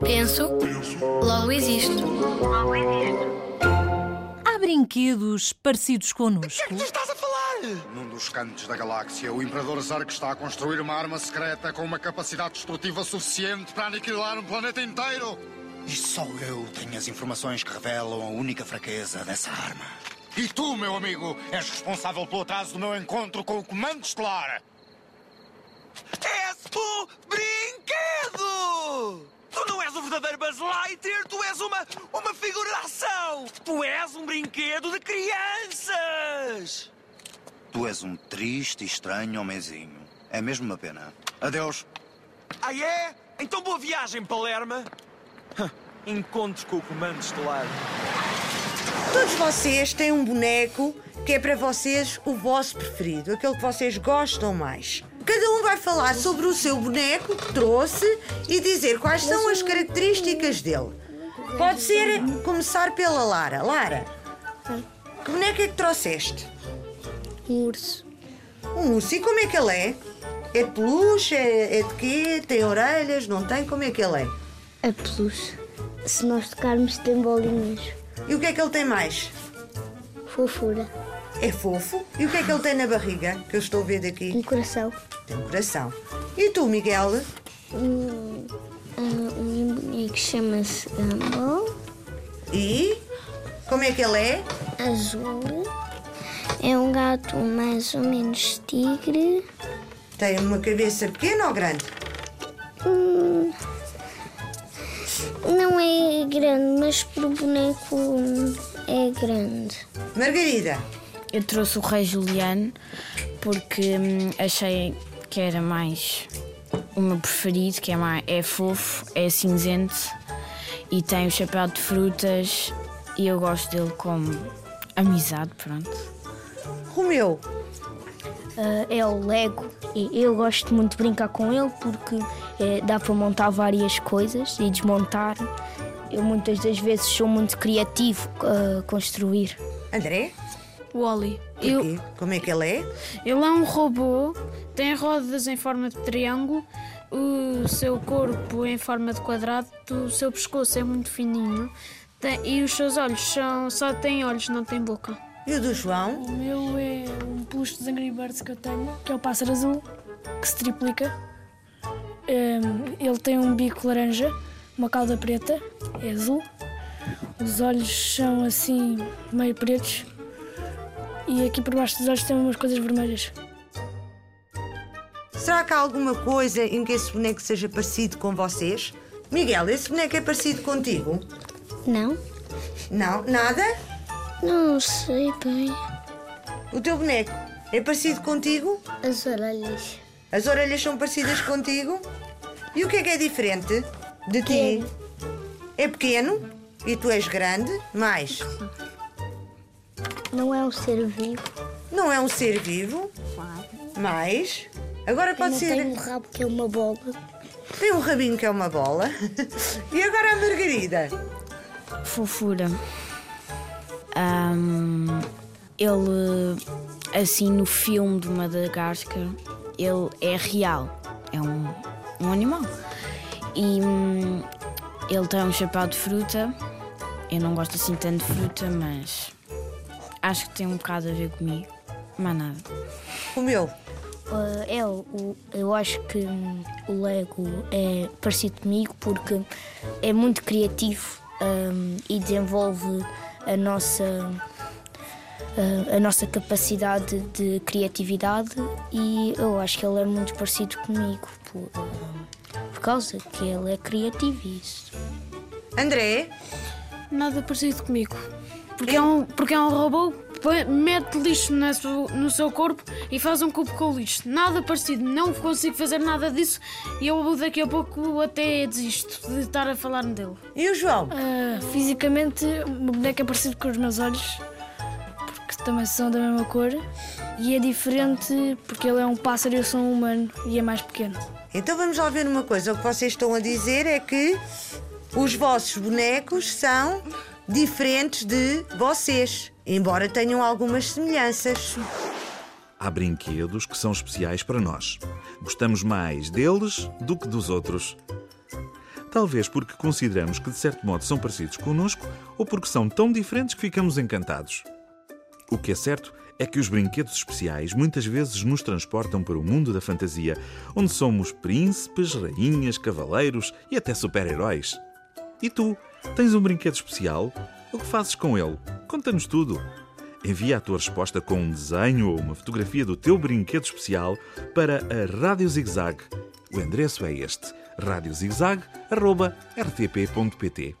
Penso, logo existo. Há brinquedos parecidos O que é connosco? que tu estás a falar? Num dos cantos da galáxia, o Imperador Zark está a construir uma arma secreta com uma capacidade destrutiva suficiente para aniquilar um planeta inteiro. E só eu tenho as informações que revelam a única fraqueza dessa arma. E tu, meu amigo, és responsável pelo atraso do meu encontro com o Comando Estelar. És o Tu não és o verdadeiro Buzz Lightyear, tu és uma, uma figuração! Tu és um brinquedo de crianças! Tu és um triste e estranho homenzinho. É mesmo uma pena. Adeus. Ah é? Então boa viagem, Palerma! Encontros com o Comando Estelar. Todos vocês têm um boneco que é para vocês o vosso preferido, aquele que vocês gostam mais. Cada um vai falar sobre o seu boneco que trouxe e dizer quais são as características dele. Pode ser começar pela Lara. Lara, que boneco é que trouxeste? Um urso. Um urso. E como é que ele é? É de peluche? É, é de quê? Tem orelhas? Não tem? Como é que ele é? A peluche. Se nós tocarmos, tem bolinhas. E o que é que ele tem mais? Fofura. É fofo? E o que é que ele tem na barriga? Que eu estou a ver daqui. Um coração. Tem um coração. E tu, Miguel? Um, ah, um boneco chama-se Gumball. E como é que ele é? Azul. É um gato mais ou menos tigre. Tem uma cabeça pequena ou grande? Hum, não é grande, mas para o boneco é grande. Margarida, Eu trouxe o Rei Juliano porque hum, achei que era mais o meu preferido, que é, mais, é fofo, é cinzento e tem o chapéu de frutas e eu gosto dele como amizade, pronto. Romeu, Ah, é o Lego e eu gosto muito de brincar com ele porque eh, dá para montar várias coisas e desmontar. Eu muitas das vezes sou muito criativo a construir. André, O Oli. porquê? Como é que ele é? Ele é um robô, tem rodas em forma de triângulo, o seu corpo em forma de quadrado, o seu pescoço é muito fininho tem- e os seus olhos são, só têm olhos, não tem boca. E o do João? O meu é um peluche dos Angry Birds que eu tenho, que é o pássaro azul, que se triplica. Hum, ele tem um bico laranja, uma cauda preta, é azul. Os olhos são assim, meio pretos. E aqui por baixo dos olhos tem umas coisas vermelhas. Será que há alguma coisa em que esse boneco seja parecido com vocês? Miguel, esse boneco é parecido contigo? Não? Não? Nada? Não sei bem. O teu boneco é parecido contigo? As orelhas. As orelhas são parecidas contigo? E o que é que é diferente de ti? É pequeno? E tu és grande? Mais? Não é um ser vivo. Não é um ser vivo? Mais? Agora pode não ser. tem um rabo que é uma bola. Tem um rabinho que é uma bola. e agora a Margarida? Fofura. Ahm, ele, assim, no filme de Madagascar, ele é real. É um, um animal. E hum, ele tem um chapéu de fruta. Eu não gosto assim tanto de fruta, mas acho que tem um bocado a ver comigo. Mas nada. O meu? Ah, é, o, eu acho que o Lego é parecido comigo porque é muito criativo hum, e desenvolve a nossa, ah, a nossa capacidade de criatividade e eu acho que ele é muito parecido comigo por, hum, por causa que ele é criativo e isso. André? Nada parecido comigo. Porque é um, porque é um robô, põe- mete lixo na su- no seu corpo e faz um cubo com lixo. Nada parecido, não consigo fazer nada disso e eu daqui a pouco até desisto de estar a falar dele. E o João? Ah, fisicamente, o meu boneco é parecido com os meus olhos, porque também são da mesma cor. E é diferente porque ele é um pássaro e eu sou um humano e é mais pequeno. Então vamos lá ver uma coisa. O que vocês estão a dizer é que os vossos bonecos são diferentes de vocês, embora tenham algumas semelhanças. Há brinquedos que são especiais para nós. Gostamos mais deles do que dos outros. Talvez porque consideramos que de certo modo são parecidos connosco ou porque são tão diferentes que ficamos encantados. O que é certo é que os brinquedos especiais muitas vezes nos transportam para o mundo da fantasia, onde somos príncipes, rainhas, cavaleiros e até super-heróis. E tu, tens um brinquedo especial? O que fazes com ele? Conta-nos tudo. Envia a tua resposta com um desenho ou uma fotografia do teu brinquedo especial para a Rádio Zigzag. O endereço é este: radiozigzag.rtp.pt.